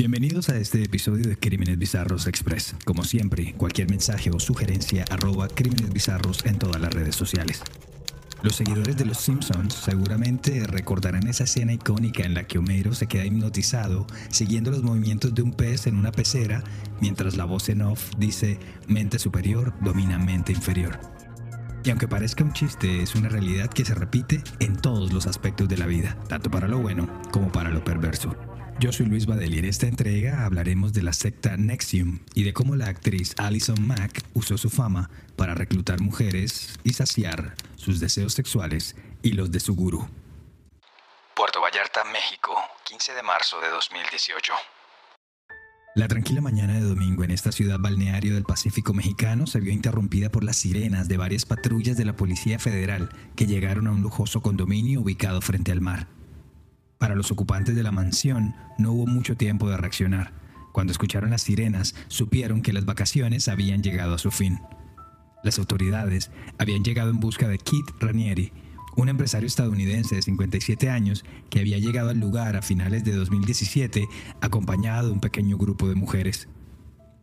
Bienvenidos a este episodio de Crímenes Bizarros Express. Como siempre, cualquier mensaje o sugerencia arroba Crímenes Bizarros en todas las redes sociales. Los seguidores de Los Simpsons seguramente recordarán esa escena icónica en la que Homero se queda hipnotizado siguiendo los movimientos de un pez en una pecera mientras la voz en off dice mente superior domina mente inferior. Y aunque parezca un chiste, es una realidad que se repite en todos los aspectos de la vida, tanto para lo bueno como para lo perverso. Yo soy Luis Badel y en esta entrega hablaremos de la secta Nexium y de cómo la actriz Alison Mack usó su fama para reclutar mujeres y saciar sus deseos sexuales y los de su gurú. Puerto Vallarta, México, 15 de marzo de 2018. La tranquila mañana de domingo en esta ciudad balneario del Pacífico mexicano se vio interrumpida por las sirenas de varias patrullas de la Policía Federal que llegaron a un lujoso condominio ubicado frente al mar. Para los ocupantes de la mansión no hubo mucho tiempo de reaccionar. Cuando escucharon las sirenas, supieron que las vacaciones habían llegado a su fin. Las autoridades habían llegado en busca de Keith Ranieri, un empresario estadounidense de 57 años que había llegado al lugar a finales de 2017 acompañado de un pequeño grupo de mujeres.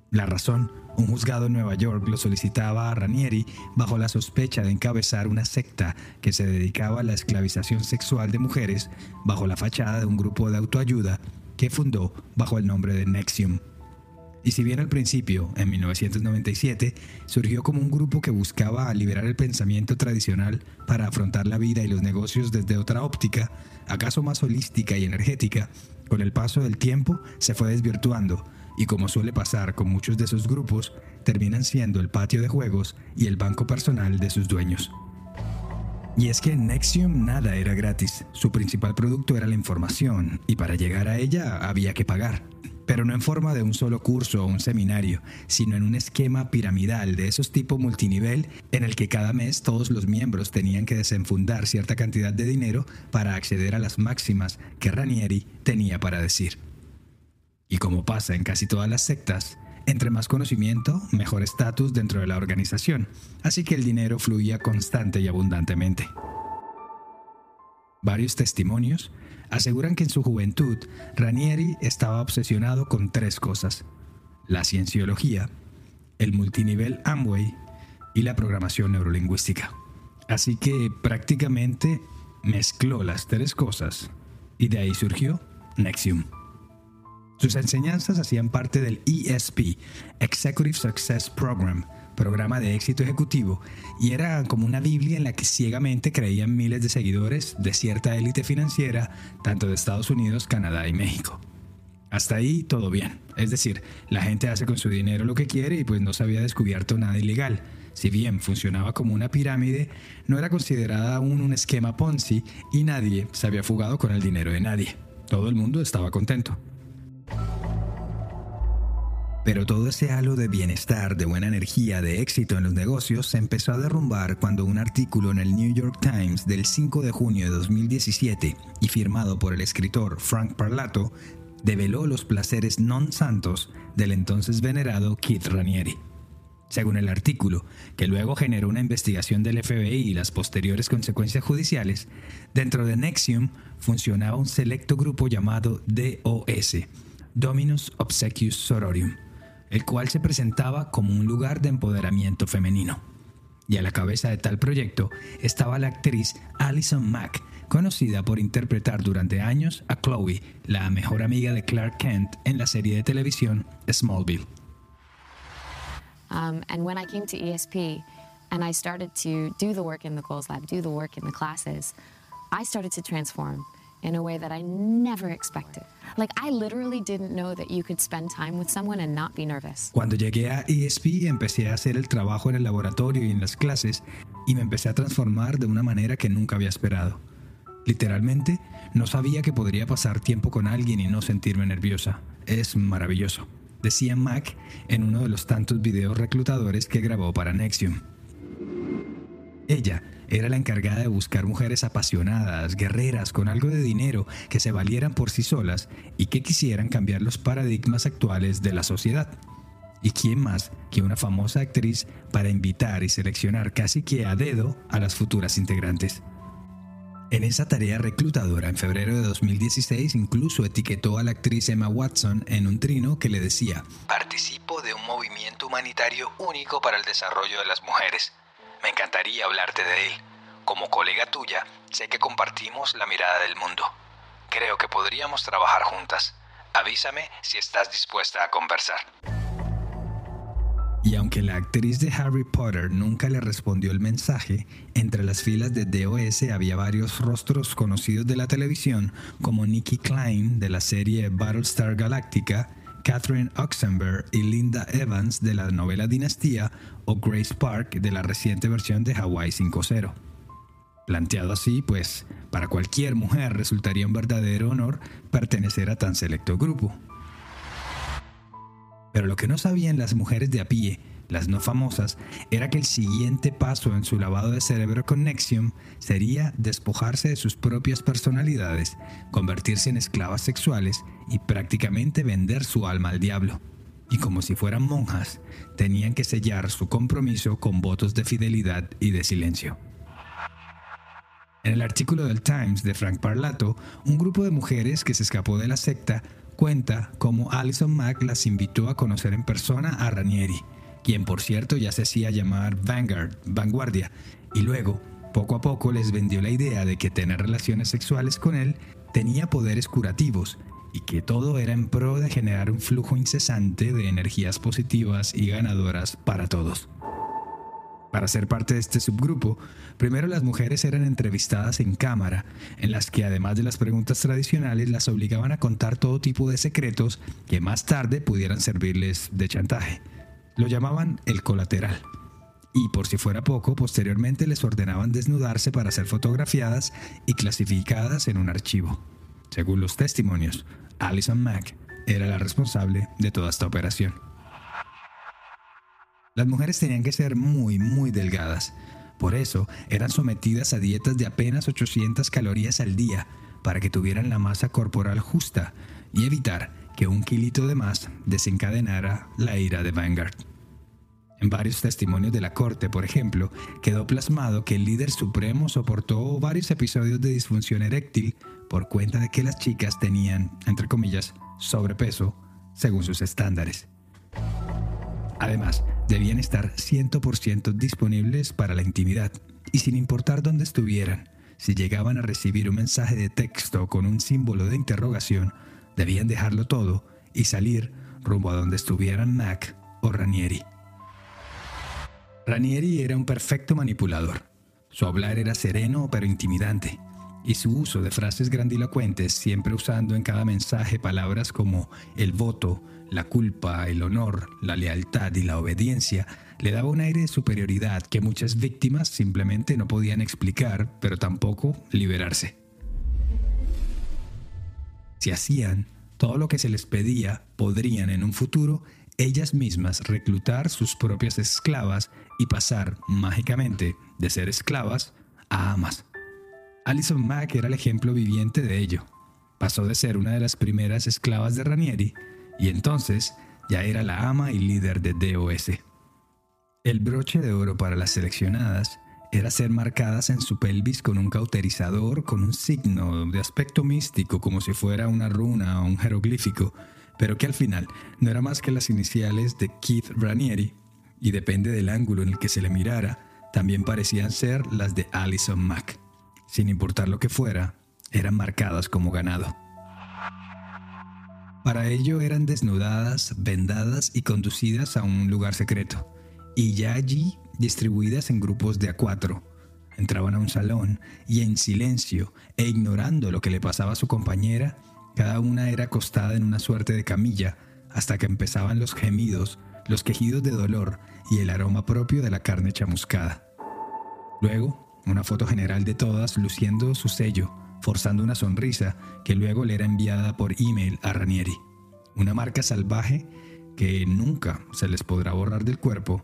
La razón, un juzgado en Nueva York lo solicitaba a Ranieri bajo la sospecha de encabezar una secta que se dedicaba a la esclavización sexual de mujeres bajo la fachada de un grupo de autoayuda que fundó bajo el nombre de Nexium. Y si bien al principio, en 1997, surgió como un grupo que buscaba liberar el pensamiento tradicional para afrontar la vida y los negocios desde otra óptica, acaso más holística y energética, con el paso del tiempo se fue desvirtuando y como suele pasar con muchos de esos grupos, terminan siendo el patio de juegos y el banco personal de sus dueños. Y es que en Nexium nada era gratis, su principal producto era la información y para llegar a ella había que pagar. Pero no en forma de un solo curso o un seminario, sino en un esquema piramidal de esos tipo multinivel en el que cada mes todos los miembros tenían que desenfundar cierta cantidad de dinero para acceder a las máximas que Ranieri tenía para decir. Y como pasa en casi todas las sectas, entre más conocimiento, mejor estatus dentro de la organización, así que el dinero fluía constante y abundantemente. Varios testimonios aseguran que en su juventud Ranieri estaba obsesionado con tres cosas, la cienciología, el multinivel Amway y la programación neurolingüística. Así que prácticamente mezcló las tres cosas y de ahí surgió Nexium. Sus enseñanzas hacían parte del ESP, Executive Success Program, programa de éxito ejecutivo, y era como una Biblia en la que ciegamente creían miles de seguidores de cierta élite financiera, tanto de Estados Unidos, Canadá y México. Hasta ahí todo bien, es decir, la gente hace con su dinero lo que quiere y pues no se había descubierto nada ilegal. Si bien funcionaba como una pirámide, no era considerada aún un esquema Ponzi y nadie se había fugado con el dinero de nadie. Todo el mundo estaba contento. Pero todo ese halo de bienestar, de buena energía, de éxito en los negocios se empezó a derrumbar cuando un artículo en el New York Times del 5 de junio de 2017 y firmado por el escritor Frank Parlato develó los placeres non santos del entonces venerado Keith Ranieri. Según el artículo, que luego generó una investigación del FBI y las posteriores consecuencias judiciales, dentro de Nexium funcionaba un selecto grupo llamado DOS, Dominus Obsequius Sororium, el cual se presentaba como un lugar de empoderamiento femenino. Y a la cabeza de tal proyecto estaba la actriz Alison Mack, conocida por interpretar durante años a Chloe, la mejor amiga de Clark Kent en la serie de televisión Smallville. Um, and when I came to ESP and I started to do the work in the Goals Lab, do the work in the classes, I started to transform in a way that I never expected. Like I literally didn't know that you could spend time with someone and not be nervous. Cuando llegué a ESP empecé a hacer el trabajo en el laboratorio y en las clases y me empecé a transformar de una manera que nunca había esperado. Literalmente, no sabía que podría pasar tiempo con alguien y no sentirme nerviosa. Es maravilloso. decía Mac en uno de los tantos videos reclutadores que grabó para Nexium. Ella era la encargada de buscar mujeres apasionadas, guerreras, con algo de dinero, que se valieran por sí solas y que quisieran cambiar los paradigmas actuales de la sociedad. ¿Y quién más que una famosa actriz para invitar y seleccionar casi que a dedo a las futuras integrantes? En esa tarea reclutadora, en febrero de 2016, incluso etiquetó a la actriz Emma Watson en un trino que le decía, Participo de un movimiento humanitario único para el desarrollo de las mujeres. Me encantaría hablarte de él. Como colega tuya, sé que compartimos la mirada del mundo. Creo que podríamos trabajar juntas. Avísame si estás dispuesta a conversar. Y aunque la actriz de Harry Potter nunca le respondió el mensaje, entre las filas de DOS había varios rostros conocidos de la televisión, como Nikki Klein de la serie Battlestar Galactica, Catherine Oxenberg y Linda Evans de la novela Dinastía o Grace Park de la reciente versión de Hawaii 5.0. Planteado así, pues, para cualquier mujer resultaría un verdadero honor pertenecer a tan selecto grupo. Pero lo que no sabían las mujeres de a pie, las no famosas, era que el siguiente paso en su lavado de cerebro con Nexium sería despojarse de sus propias personalidades, convertirse en esclavas sexuales y prácticamente vender su alma al diablo. Y como si fueran monjas, tenían que sellar su compromiso con votos de fidelidad y de silencio. En el artículo del Times de Frank Parlato, un grupo de mujeres que se escapó de la secta cuenta cómo Alison Mack las invitó a conocer en persona a Ranieri, quien por cierto ya se hacía llamar Vanguard, vanguardia, y luego, poco a poco les vendió la idea de que tener relaciones sexuales con él tenía poderes curativos y que todo era en pro de generar un flujo incesante de energías positivas y ganadoras para todos. Para ser parte de este subgrupo, primero las mujeres eran entrevistadas en cámara, en las que además de las preguntas tradicionales las obligaban a contar todo tipo de secretos que más tarde pudieran servirles de chantaje. Lo llamaban el colateral. Y por si fuera poco, posteriormente les ordenaban desnudarse para ser fotografiadas y clasificadas en un archivo. Según los testimonios, Alison Mack era la responsable de toda esta operación. Las mujeres tenían que ser muy, muy delgadas. Por eso eran sometidas a dietas de apenas 800 calorías al día para que tuvieran la masa corporal justa y evitar que un kilito de más desencadenara la ira de Vanguard. En varios testimonios de la corte, por ejemplo, quedó plasmado que el líder supremo soportó varios episodios de disfunción eréctil por cuenta de que las chicas tenían, entre comillas, sobrepeso según sus estándares. Además, debían estar 100% disponibles para la intimidad y sin importar dónde estuvieran, si llegaban a recibir un mensaje de texto con un símbolo de interrogación, debían dejarlo todo y salir rumbo a donde estuvieran Mac o Ranieri. Ranieri era un perfecto manipulador. Su hablar era sereno pero intimidante, y su uso de frases grandilocuentes, siempre usando en cada mensaje palabras como el voto, la culpa, el honor, la lealtad y la obediencia le daba un aire de superioridad que muchas víctimas simplemente no podían explicar, pero tampoco liberarse. Si hacían todo lo que se les pedía, podrían en un futuro ellas mismas reclutar sus propias esclavas y pasar mágicamente de ser esclavas a amas. Alison Mack era el ejemplo viviente de ello. Pasó de ser una de las primeras esclavas de Ranieri y entonces ya era la ama y líder de DOS. El broche de oro para las seleccionadas era ser marcadas en su pelvis con un cauterizador, con un signo de aspecto místico como si fuera una runa o un jeroglífico, pero que al final no era más que las iniciales de Keith Ranieri, y depende del ángulo en el que se le mirara, también parecían ser las de Alison Mack. Sin importar lo que fuera, eran marcadas como ganado. Para ello eran desnudadas, vendadas y conducidas a un lugar secreto, y ya allí distribuidas en grupos de a cuatro. Entraban a un salón y en silencio e ignorando lo que le pasaba a su compañera, cada una era acostada en una suerte de camilla hasta que empezaban los gemidos, los quejidos de dolor y el aroma propio de la carne chamuscada. Luego, una foto general de todas luciendo su sello, forzando una sonrisa que luego le era enviada por email a Ranieri. Una marca salvaje que nunca se les podrá borrar del cuerpo,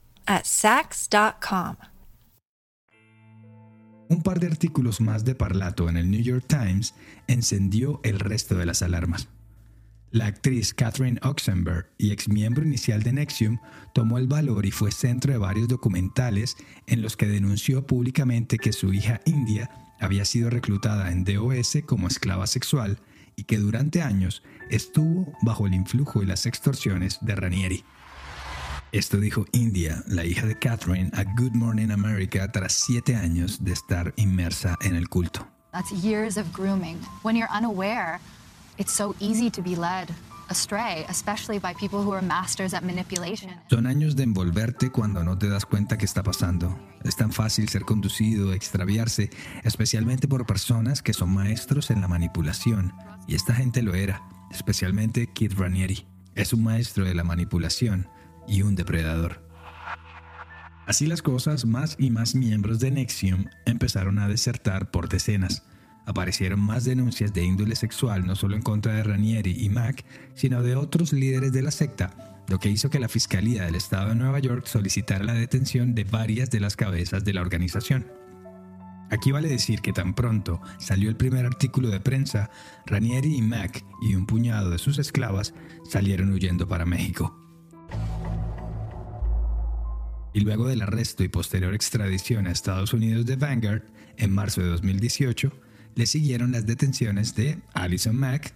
Un par de artículos más de Parlato en el New York Times encendió el resto de las alarmas. La actriz Catherine Oxenberg y exmiembro inicial de Nexium tomó el valor y fue centro de varios documentales en los que denunció públicamente que su hija India había sido reclutada en DOS como esclava sexual y que durante años estuvo bajo el influjo y las extorsiones de Ranieri. Esto dijo India, la hija de Catherine, a Good Morning America tras siete años de estar inmersa en el culto. That's years of grooming. When you're unaware, it's so easy to be led astray, especially by people who are masters at manipulation. Son años de envolverte cuando no te das cuenta que está pasando. Es tan fácil ser conducido, extraviarse, especialmente por personas que son maestros en la manipulación. Y esta gente lo era, especialmente Kid Ranieri. Es un maestro de la manipulación y un depredador. Así las cosas, más y más miembros de Nexium empezaron a desertar por decenas. Aparecieron más denuncias de índole sexual no solo en contra de Ranieri y Mac, sino de otros líderes de la secta, lo que hizo que la Fiscalía del Estado de Nueva York solicitara la detención de varias de las cabezas de la organización. Aquí vale decir que tan pronto salió el primer artículo de prensa, Ranieri y Mac y un puñado de sus esclavas salieron huyendo para México. Y luego del arresto y posterior extradición a Estados Unidos de Vanguard, en marzo de 2018, le siguieron las detenciones de Alison Mack,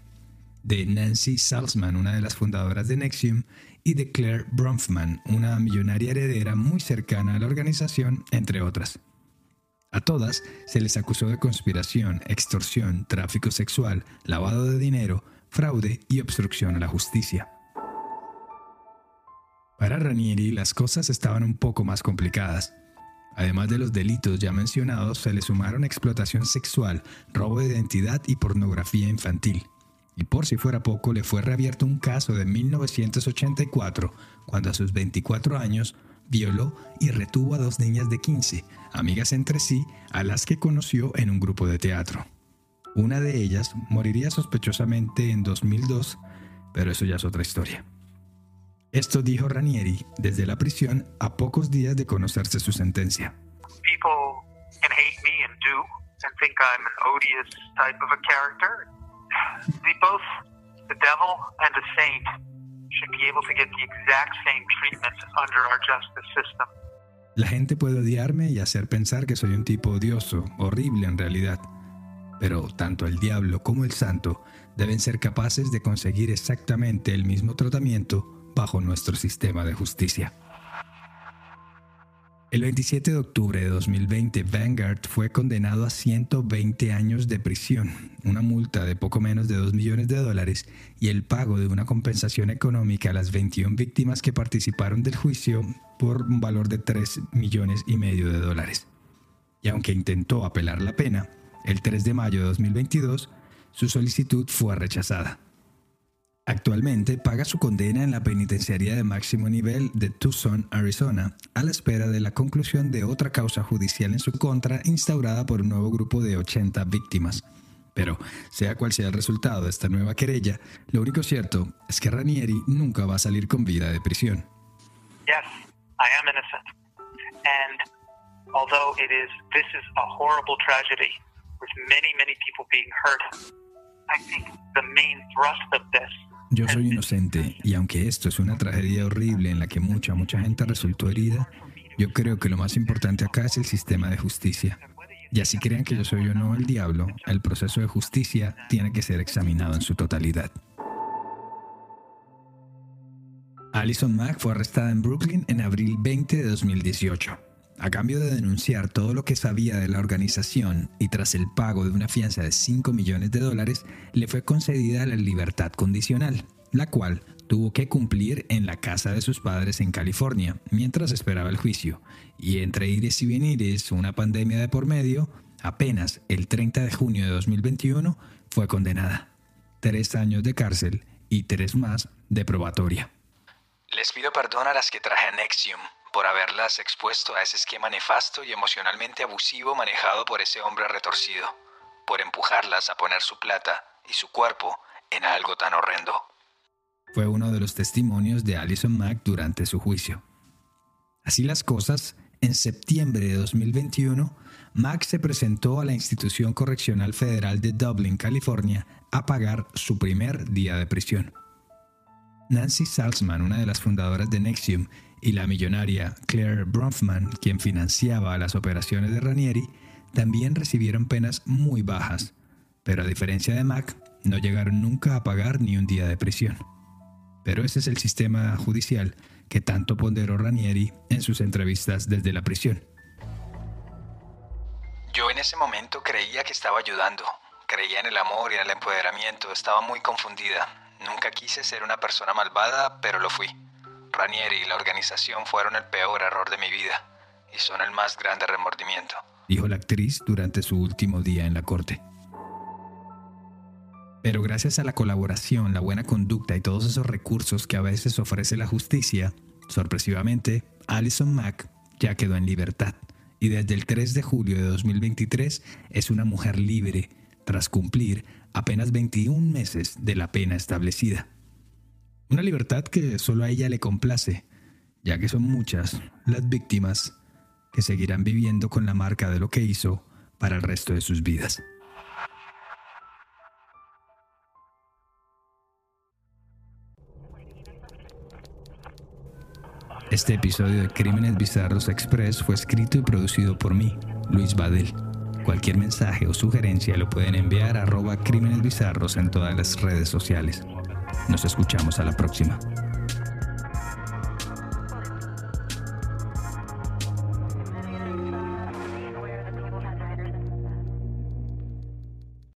de Nancy Salzman, una de las fundadoras de Nexium, y de Claire Bronfman, una millonaria heredera muy cercana a la organización, entre otras. A todas se les acusó de conspiración, extorsión, tráfico sexual, lavado de dinero, fraude y obstrucción a la justicia. Para Ranieri las cosas estaban un poco más complicadas. Además de los delitos ya mencionados, se le sumaron explotación sexual, robo de identidad y pornografía infantil. Y por si fuera poco, le fue reabierto un caso de 1984, cuando a sus 24 años violó y retuvo a dos niñas de 15, amigas entre sí, a las que conoció en un grupo de teatro. Una de ellas moriría sospechosamente en 2002, pero eso ya es otra historia. Esto dijo Ranieri desde la prisión a pocos días de conocerse su sentencia. people can hate me and do and think I'm an odious type of a character. The both the devil and a saint should be able to get the exact same treatment under our justice system. La gente puede odiarme y hacer pensar que soy un tipo odioso, horrible en realidad. Pero tanto el diablo como el santo deben ser capaces de conseguir exactamente el mismo tratamiento bajo nuestro sistema de justicia. El 27 de octubre de 2020, Vanguard fue condenado a 120 años de prisión, una multa de poco menos de 2 millones de dólares y el pago de una compensación económica a las 21 víctimas que participaron del juicio por un valor de 3 millones y medio de dólares. Y aunque intentó apelar la pena, el 3 de mayo de 2022, su solicitud fue rechazada. Actualmente paga su condena en la penitenciaría de máximo nivel de Tucson, Arizona, a la espera de la conclusión de otra causa judicial en su contra instaurada por un nuevo grupo de 80 víctimas. Pero, sea cual sea el resultado de esta nueva querella, lo único cierto es que Ranieri nunca va a salir con vida de prisión. And although it is this is a horrible tragedy with many, many people being hurt, I think the main thrust of this Yo soy inocente y aunque esto es una tragedia horrible en la que mucha, mucha gente resultó herida, yo creo que lo más importante acá es el sistema de justicia. Y así crean que yo soy o no el diablo, el proceso de justicia tiene que ser examinado en su totalidad. Alison Mack fue arrestada en Brooklyn en abril 20 de 2018. A cambio de denunciar todo lo que sabía de la organización y tras el pago de una fianza de 5 millones de dólares, le fue concedida la libertad condicional, la cual tuvo que cumplir en la casa de sus padres en California mientras esperaba el juicio, y entre ires y venires, una pandemia de por medio, apenas el 30 de junio de 2021 fue condenada. Tres años de cárcel y tres más de probatoria. Les pido perdón a las que traje a Nexium por haberlas expuesto a ese esquema nefasto y emocionalmente abusivo manejado por ese hombre retorcido, por empujarlas a poner su plata y su cuerpo en algo tan horrendo. Fue uno de los testimonios de Alison Mack durante su juicio. Así las cosas, en septiembre de 2021, Mack se presentó a la Institución Correccional Federal de Dublin, California, a pagar su primer día de prisión. Nancy Salzman, una de las fundadoras de Nexium, y la millonaria Claire Bronfman, quien financiaba las operaciones de Ranieri, también recibieron penas muy bajas, pero a diferencia de Mack, no llegaron nunca a pagar ni un día de prisión. Pero ese es el sistema judicial que tanto ponderó Ranieri en sus entrevistas desde la prisión. Yo en ese momento creía que estaba ayudando, creía en el amor y en el empoderamiento, estaba muy confundida. Nunca quise ser una persona malvada, pero lo fui. Ranieri y la organización fueron el peor error de mi vida y son el más grande remordimiento, dijo la actriz durante su último día en la corte. Pero gracias a la colaboración, la buena conducta y todos esos recursos que a veces ofrece la justicia, sorpresivamente, Alison Mack ya quedó en libertad y desde el 3 de julio de 2023 es una mujer libre tras cumplir apenas 21 meses de la pena establecida. Una libertad que solo a ella le complace, ya que son muchas las víctimas que seguirán viviendo con la marca de lo que hizo para el resto de sus vidas. Este episodio de Crímenes Bizarros Express fue escrito y producido por mí, Luis Badel. Cualquier mensaje o sugerencia lo pueden enviar a arroba Crímenes Bizarros en todas las redes sociales. Nos escuchamos a la próxima.